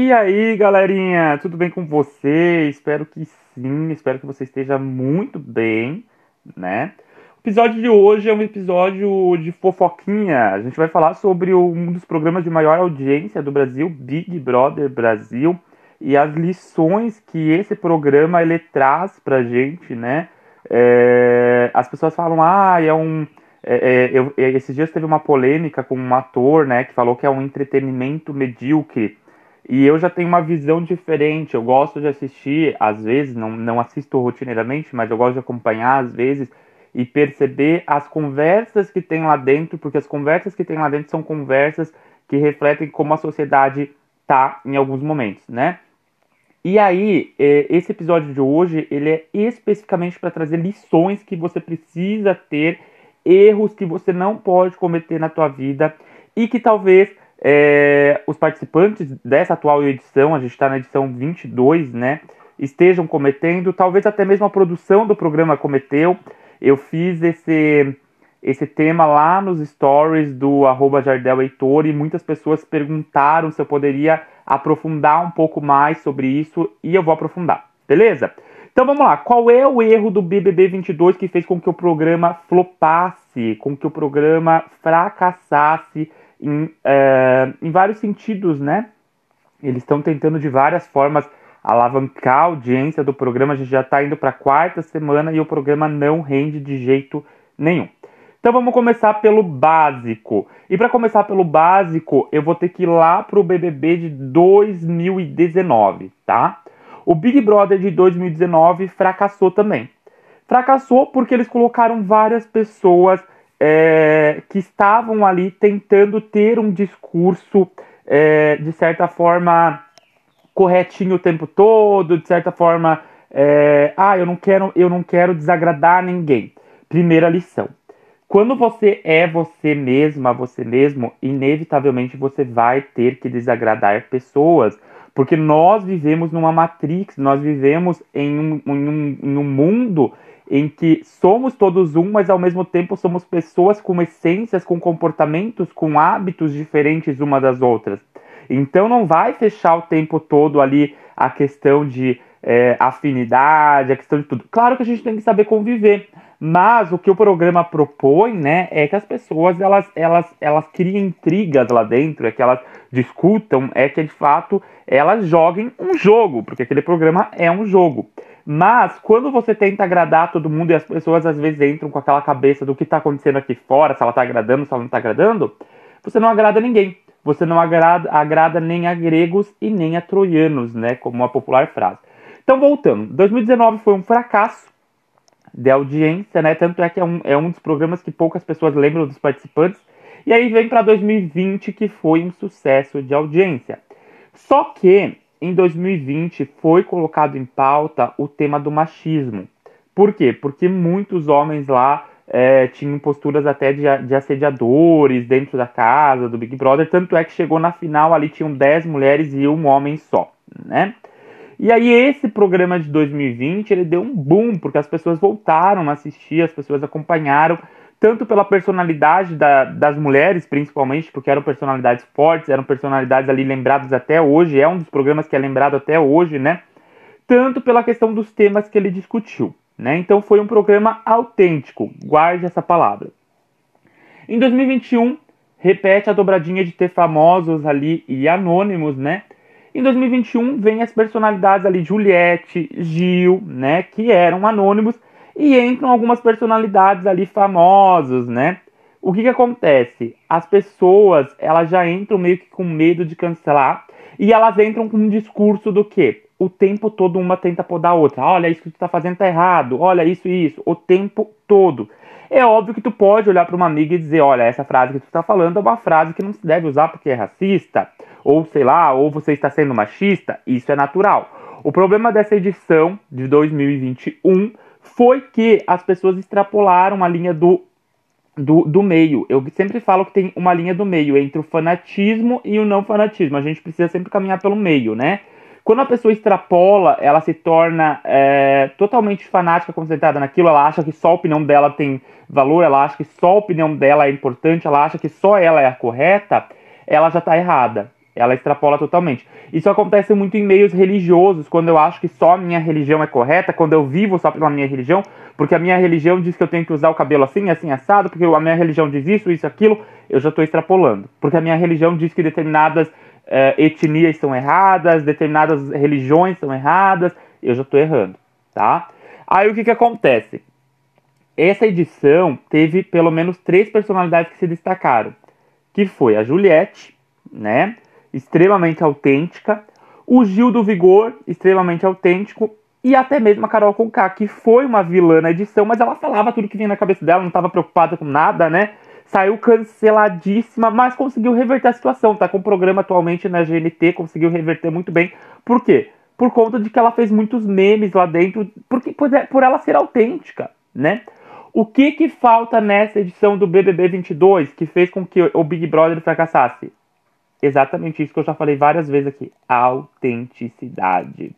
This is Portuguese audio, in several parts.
E aí, galerinha, tudo bem com você? Espero que sim, espero que você esteja muito bem, né? O episódio de hoje é um episódio de fofoquinha. A gente vai falar sobre um dos programas de maior audiência do Brasil, Big Brother Brasil, e as lições que esse programa ele traz pra gente, né? É, as pessoas falam, ah, é um. É, é, eu, esses dias teve uma polêmica com um ator, né, que falou que é um entretenimento medíocre. E eu já tenho uma visão diferente. Eu gosto de assistir, às vezes, não, não assisto rotineiramente, mas eu gosto de acompanhar, às vezes, e perceber as conversas que tem lá dentro, porque as conversas que tem lá dentro são conversas que refletem como a sociedade tá em alguns momentos, né? E aí, é, esse episódio de hoje, ele é especificamente para trazer lições que você precisa ter, erros que você não pode cometer na tua vida e que talvez é, os participantes dessa atual edição, a gente está na edição 22, né, estejam cometendo, talvez até mesmo a produção do programa cometeu. Eu fiz esse, esse tema lá nos stories do arroba Jardel Heitor e muitas pessoas perguntaram se eu poderia aprofundar um pouco mais sobre isso e eu vou aprofundar, beleza? Então vamos lá, qual é o erro do BBB 22 que fez com que o programa flopasse, com que o programa fracassasse em, é, em vários sentidos, né? Eles estão tentando de várias formas alavancar a audiência do programa. A gente já está indo para a quarta semana e o programa não rende de jeito nenhum. Então vamos começar pelo básico. E para começar pelo básico, eu vou ter que ir lá pro BBB de 2019, tá? O Big Brother de 2019 fracassou também. Fracassou porque eles colocaram várias pessoas é, que estavam ali tentando ter um discurso é, de certa forma corretinho o tempo todo, de certa forma, é, ah, eu não quero, eu não quero desagradar ninguém. Primeira lição. Quando você é você mesma, você mesmo, inevitavelmente você vai ter que desagradar pessoas, porque nós vivemos numa matrix, nós vivemos em um, em um, em um mundo em que somos todos um, mas ao mesmo tempo somos pessoas com essências, com comportamentos, com hábitos diferentes uma das outras. Então não vai fechar o tempo todo ali a questão de é, afinidade, a questão de tudo. Claro que a gente tem que saber conviver, mas o que o programa propõe, né, é que as pessoas elas, elas, elas criem intrigas lá dentro, é que elas discutam, é que de fato elas joguem um jogo, porque aquele programa é um jogo. Mas quando você tenta agradar todo mundo e as pessoas às vezes entram com aquela cabeça do que está acontecendo aqui fora, se ela está agradando, se ela não está agradando, você não agrada ninguém. Você não agrada, agrada nem a gregos e nem a troianos, né? Como uma popular frase. Então, voltando. 2019 foi um fracasso de audiência, né? Tanto é que é um, é um dos programas que poucas pessoas lembram dos participantes. E aí vem para 2020 que foi um sucesso de audiência. Só que em 2020 foi colocado em pauta o tema do machismo. Por quê? Porque muitos homens lá é, tinham posturas até de, de, assediadores dentro da casa do Big Brother, tanto é que chegou na final ali tinham 10 mulheres e um homem só, né? E aí esse programa de 2020 ele deu um boom porque as pessoas voltaram a assistir, as pessoas acompanharam tanto pela personalidade da, das mulheres, principalmente, porque eram personalidades fortes, eram personalidades ali lembradas até hoje, é um dos programas que é lembrado até hoje, né? Tanto pela questão dos temas que ele discutiu, né? Então foi um programa autêntico, guarde essa palavra. Em 2021, repete a dobradinha de ter famosos ali e anônimos, né? Em 2021 vem as personalidades ali Juliette, Gil, né, que eram anônimos e entram algumas personalidades ali famosas, né? O que que acontece? As pessoas, elas já entram meio que com medo de cancelar e elas entram com um discurso do que? O tempo todo uma tenta podar a outra. Olha, isso que tu tá fazendo tá errado. Olha, isso e isso. O tempo todo. É óbvio que tu pode olhar para uma amiga e dizer, olha, essa frase que tu tá falando é uma frase que não se deve usar porque é racista, ou sei lá, ou você está sendo machista. Isso é natural. O problema dessa edição de 2021 foi que as pessoas extrapolaram a linha do, do, do meio. Eu sempre falo que tem uma linha do meio entre o fanatismo e o não fanatismo. A gente precisa sempre caminhar pelo meio, né? Quando a pessoa extrapola, ela se torna é, totalmente fanática, concentrada naquilo, ela acha que só a opinião dela tem valor, ela acha que só a opinião dela é importante, ela acha que só ela é a correta, ela já está errada. Ela extrapola totalmente. Isso acontece muito em meios religiosos, quando eu acho que só a minha religião é correta, quando eu vivo só pela minha religião, porque a minha religião diz que eu tenho que usar o cabelo assim, assim, assado, porque a minha religião diz isso, isso, aquilo, eu já estou extrapolando. Porque a minha religião diz que determinadas uh, etnias são erradas, determinadas religiões são erradas, eu já estou errando, tá? Aí o que que acontece? Essa edição teve pelo menos três personalidades que se destacaram, que foi a Juliette, né, extremamente autêntica, o Gil do Vigor, extremamente autêntico, e até mesmo a Carol Conká, que foi uma vilã na edição, mas ela falava tudo que vinha na cabeça dela, não estava preocupada com nada, né? Saiu canceladíssima, mas conseguiu reverter a situação. Tá com o programa atualmente na GNT, conseguiu reverter muito bem. Por quê? Por conta de que ela fez muitos memes lá dentro, porque, é, por ela ser autêntica, né? O que que falta nessa edição do BBB 22 que fez com que o Big Brother fracassasse? Exatamente isso que eu já falei várias vezes aqui, autenticidade.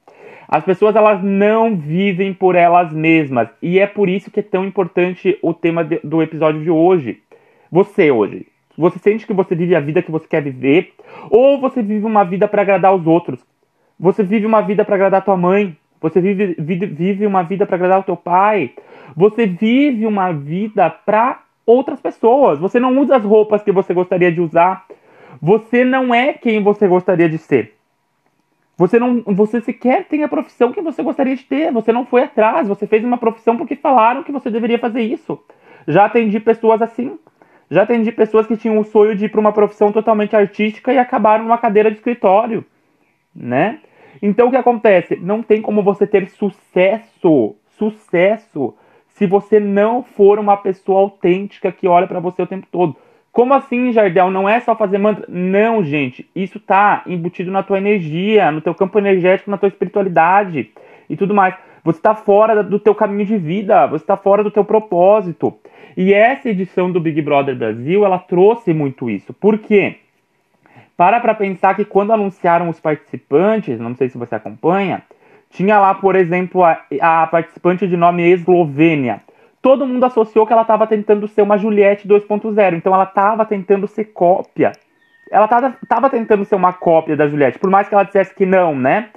As pessoas elas não vivem por elas mesmas e é por isso que é tão importante o tema de, do episódio de hoje. Você hoje, você sente que você vive a vida que você quer viver ou você vive uma vida para agradar os outros? Você vive uma vida para agradar tua mãe? Você vive, vive, vive uma vida para agradar o teu pai? Você vive uma vida para outras pessoas? Você não usa as roupas que você gostaria de usar? Você não é quem você gostaria de ser? Você não, você sequer tem a profissão que você gostaria de ter. Você não foi atrás. Você fez uma profissão porque falaram que você deveria fazer isso. Já atendi pessoas assim. Já atendi pessoas que tinham o sonho de ir para uma profissão totalmente artística e acabaram numa cadeira de escritório, né? Então o que acontece? Não tem como você ter sucesso, sucesso, se você não for uma pessoa autêntica que olha para você o tempo todo. Como assim, Jardel? Não é só fazer mantra? Não, gente. Isso tá embutido na tua energia, no teu campo energético, na tua espiritualidade e tudo mais. Você está fora do teu caminho de vida, você está fora do teu propósito. E essa edição do Big Brother Brasil, ela trouxe muito isso. Por quê? Para para pensar que quando anunciaram os participantes, não sei se você acompanha, tinha lá, por exemplo, a, a participante de nome Eslovênia todo mundo associou que ela estava tentando ser uma Juliette 2.0. Então ela estava tentando ser cópia. Ela estava tentando ser uma cópia da Juliette, por mais que ela dissesse que não, né?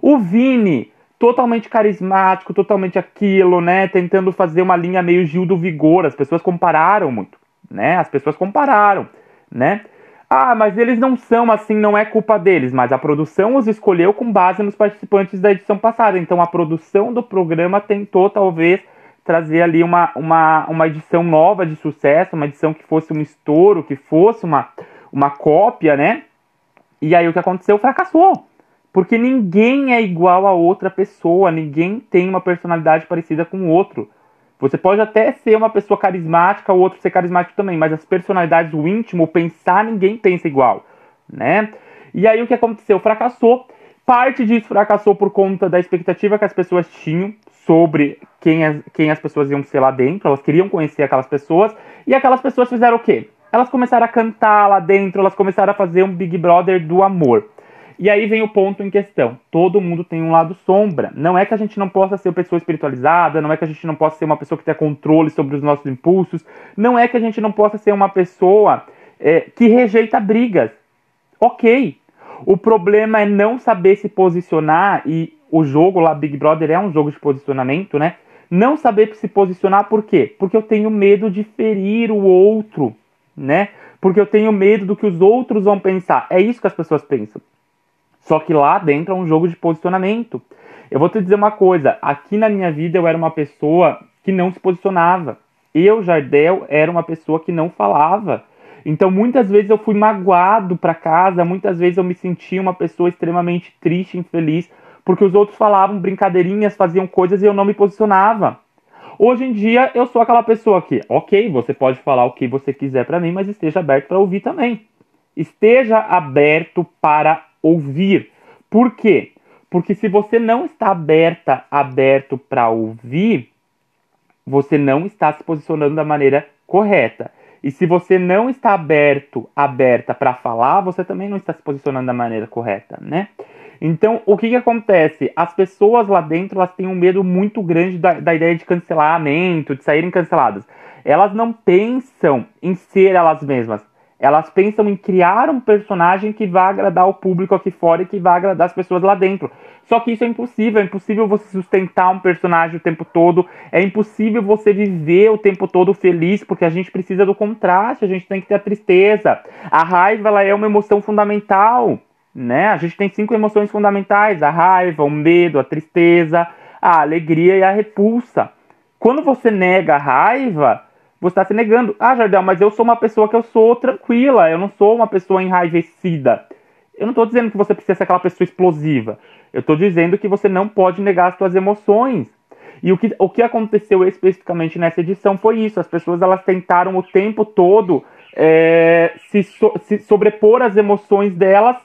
O Vini, totalmente carismático, totalmente aquilo, né? Tentando fazer uma linha meio Gil do Vigor. As pessoas compararam muito, né? As pessoas compararam, né? Ah, mas eles não são assim, não é culpa deles, mas a produção os escolheu com base nos participantes da edição passada. Então a produção do programa tentou talvez trazer ali uma, uma, uma edição nova de sucesso, uma edição que fosse um estouro, que fosse uma, uma cópia, né? E aí o que aconteceu? Fracassou. Porque ninguém é igual a outra pessoa, ninguém tem uma personalidade parecida com o outro. Você pode até ser uma pessoa carismática, o outro ser carismático também, mas as personalidades, o íntimo, o pensar, ninguém pensa igual, né? E aí o que aconteceu? Fracassou. Parte disso fracassou por conta da expectativa que as pessoas tinham sobre quem as, quem as pessoas iam ser lá dentro, elas queriam conhecer aquelas pessoas, e aquelas pessoas fizeram o quê? Elas começaram a cantar lá dentro, elas começaram a fazer um Big Brother do amor. E aí vem o ponto em questão. Todo mundo tem um lado sombra. Não é que a gente não possa ser pessoa espiritualizada, não é que a gente não possa ser uma pessoa que tenha controle sobre os nossos impulsos, não é que a gente não possa ser uma pessoa é, que rejeita brigas. Ok. O problema é não saber se posicionar e o jogo lá, Big Brother, é um jogo de posicionamento, né? Não saber se posicionar por quê? Porque eu tenho medo de ferir o outro, né? Porque eu tenho medo do que os outros vão pensar. É isso que as pessoas pensam. Só que lá dentro é um jogo de posicionamento. Eu vou te dizer uma coisa: aqui na minha vida eu era uma pessoa que não se posicionava. Eu, Jardel, era uma pessoa que não falava. Então muitas vezes eu fui magoado para casa, muitas vezes eu me sentia uma pessoa extremamente triste, infeliz, porque os outros falavam brincadeirinhas, faziam coisas e eu não me posicionava. Hoje em dia eu sou aquela pessoa que, ok, você pode falar o que você quiser para mim, mas esteja aberto para ouvir também. Esteja aberto para ouvir. Por quê? Porque se você não está aberta, aberto para ouvir, você não está se posicionando da maneira correta. E se você não está aberto, aberta para falar, você também não está se posicionando da maneira correta, né? Então, o que, que acontece? As pessoas lá dentro elas têm um medo muito grande da, da ideia de cancelamento, de saírem canceladas. Elas não pensam em ser elas mesmas. Elas pensam em criar um personagem que vai agradar o público aqui fora e que vai agradar as pessoas lá dentro. Só que isso é impossível, é impossível você sustentar um personagem o tempo todo, é impossível você viver o tempo todo feliz, porque a gente precisa do contraste, a gente tem que ter a tristeza. A raiva ela é uma emoção fundamental, né? A gente tem cinco emoções fundamentais: a raiva, o medo, a tristeza, a alegria e a repulsa. Quando você nega a raiva, você está se negando. Ah, Jardel, mas eu sou uma pessoa que eu sou tranquila, eu não sou uma pessoa enraivecida. Eu não estou dizendo que você precisa ser aquela pessoa explosiva. Eu estou dizendo que você não pode negar as suas emoções. E o que, o que aconteceu especificamente nessa edição foi isso. As pessoas elas tentaram o tempo todo é, se, so, se sobrepor as emoções delas,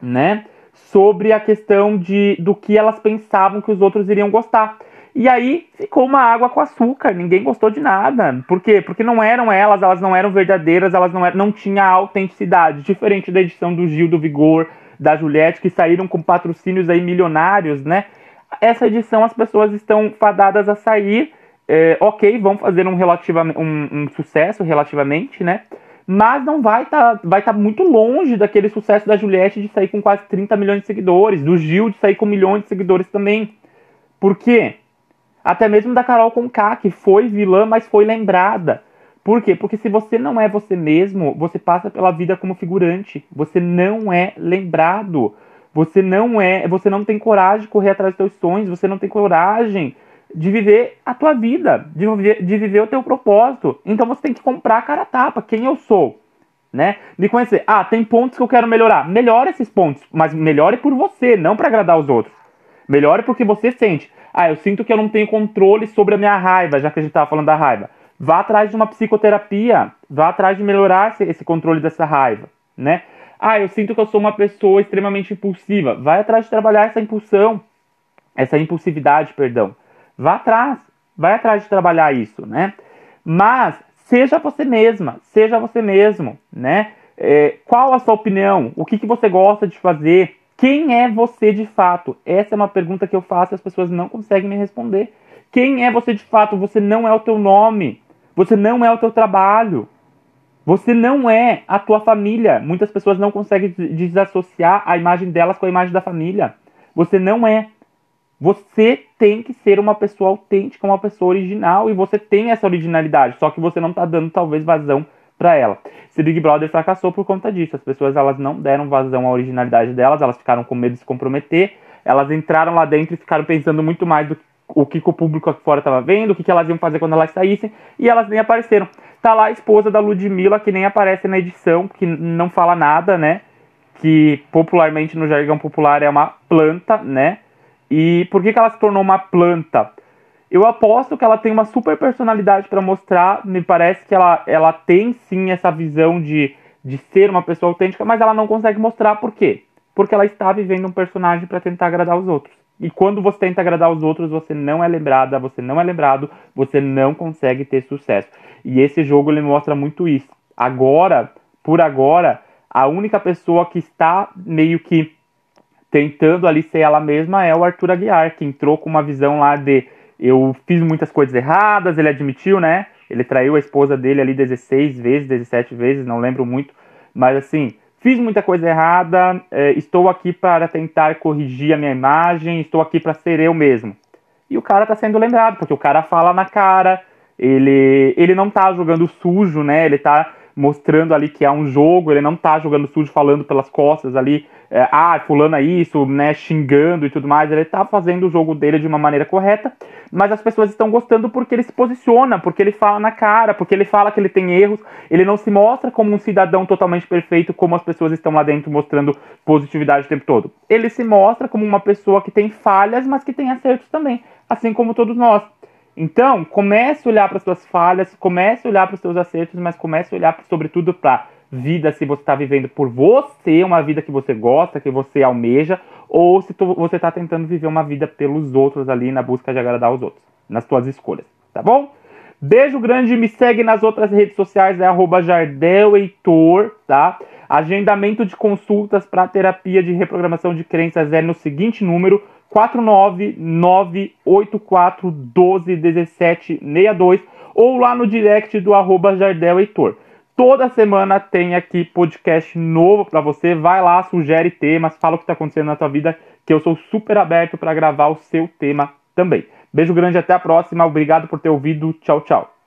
né? Sobre a questão de, do que elas pensavam que os outros iriam gostar. E aí ficou uma água com açúcar, ninguém gostou de nada. Por quê? Porque não eram elas, elas não eram verdadeiras, elas não, eram, não tinha autenticidade. Diferente da edição do Gil do Vigor, da Juliette, que saíram com patrocínios aí milionários, né? Essa edição as pessoas estão fadadas a sair. É, ok, vão fazer um, um, um sucesso relativamente, né? Mas não vai estar tá, vai tá muito longe daquele sucesso da Juliette de sair com quase 30 milhões de seguidores, do Gil de sair com milhões de seguidores também. Por quê? Até mesmo da Carol Conká, que foi vilã, mas foi lembrada. Por quê? Porque se você não é você mesmo, você passa pela vida como figurante. Você não é lembrado. Você não é, você não tem coragem de correr atrás dos seus sonhos, você não tem coragem de viver a tua vida, de viver, de viver o teu propósito. Então você tem que comprar a cara a tapa, quem eu sou, né? Me conhecer. Ah, tem pontos que eu quero melhorar. Melhore esses pontos, mas melhore por você, não para agradar os outros. Melhore porque você sente. Ah, eu sinto que eu não tenho controle sobre a minha raiva, já que a gente estava falando da raiva. Vá atrás de uma psicoterapia, vá atrás de melhorar esse controle dessa raiva, né? Ah, eu sinto que eu sou uma pessoa extremamente impulsiva. Vai atrás de trabalhar essa impulsão, essa impulsividade, perdão. Vá atrás, vai atrás de trabalhar isso, né? Mas seja você mesma, seja você mesmo, né? É, qual a sua opinião? O que, que você gosta de fazer? Quem é você de fato? Essa é uma pergunta que eu faço e as pessoas não conseguem me responder. Quem é você de fato? Você não é o teu nome. Você não é o teu trabalho. Você não é a tua família. Muitas pessoas não conseguem desassociar a imagem delas com a imagem da família. Você não é. Você tem que ser uma pessoa autêntica, uma pessoa original e você tem essa originalidade, só que você não está dando talvez vazão para ela. Esse Big Brother fracassou por conta disso. As pessoas elas não deram vazão à originalidade delas, elas ficaram com medo de se comprometer. Elas entraram lá dentro e ficaram pensando muito mais do que o que, que o público aqui fora estava vendo, o que, que elas iam fazer quando elas saíssem, e elas nem apareceram. Tá lá a esposa da Ludmilla, que nem aparece na edição, que não fala nada, né? Que popularmente no jargão popular é uma planta, né? E por que, que ela se tornou uma planta? Eu aposto que ela tem uma super personalidade para mostrar. Me parece que ela, ela tem sim essa visão de, de ser uma pessoa autêntica, mas ela não consegue mostrar por quê? Porque ela está vivendo um personagem para tentar agradar os outros. E quando você tenta agradar os outros, você não é lembrada, você não é lembrado, você não consegue ter sucesso. E esse jogo ele mostra muito isso. Agora, por agora, a única pessoa que está meio que tentando ali ser ela mesma é o Arthur Aguiar, que entrou com uma visão lá de eu fiz muitas coisas erradas, ele admitiu, né? Ele traiu a esposa dele ali 16 vezes, 17 vezes, não lembro muito. Mas assim, fiz muita coisa errada, é, estou aqui para tentar corrigir a minha imagem, estou aqui para ser eu mesmo. E o cara tá sendo lembrado, porque o cara fala na cara, ele, ele não tá jogando sujo, né? Ele tá mostrando ali que é um jogo, ele não tá jogando sujo falando pelas costas ali, é, ah, fulano é isso, né, xingando e tudo mais, ele tá fazendo o jogo dele de uma maneira correta, mas as pessoas estão gostando porque ele se posiciona, porque ele fala na cara, porque ele fala que ele tem erros, ele não se mostra como um cidadão totalmente perfeito, como as pessoas estão lá dentro mostrando positividade o tempo todo. Ele se mostra como uma pessoa que tem falhas, mas que tem acertos também, assim como todos nós. Então, comece a olhar para as suas falhas, comece a olhar para os seus acertos, mas comece a olhar, sobretudo, para vida se você está vivendo por você, uma vida que você gosta, que você almeja, ou se tu, você está tentando viver uma vida pelos outros ali na busca de agradar os outros, nas suas escolhas, tá bom? Beijo grande, me segue nas outras redes sociais, é arroba Heitor, tá? Agendamento de consultas para terapia de reprogramação de crenças é no seguinte número, 49984121762 ou lá no direct do arroba Jardel Heitor. Toda semana tem aqui podcast novo para você. Vai lá, sugere temas, fala o que está acontecendo na tua vida, que eu sou super aberto para gravar o seu tema também. Beijo grande, até a próxima. Obrigado por ter ouvido. Tchau, tchau.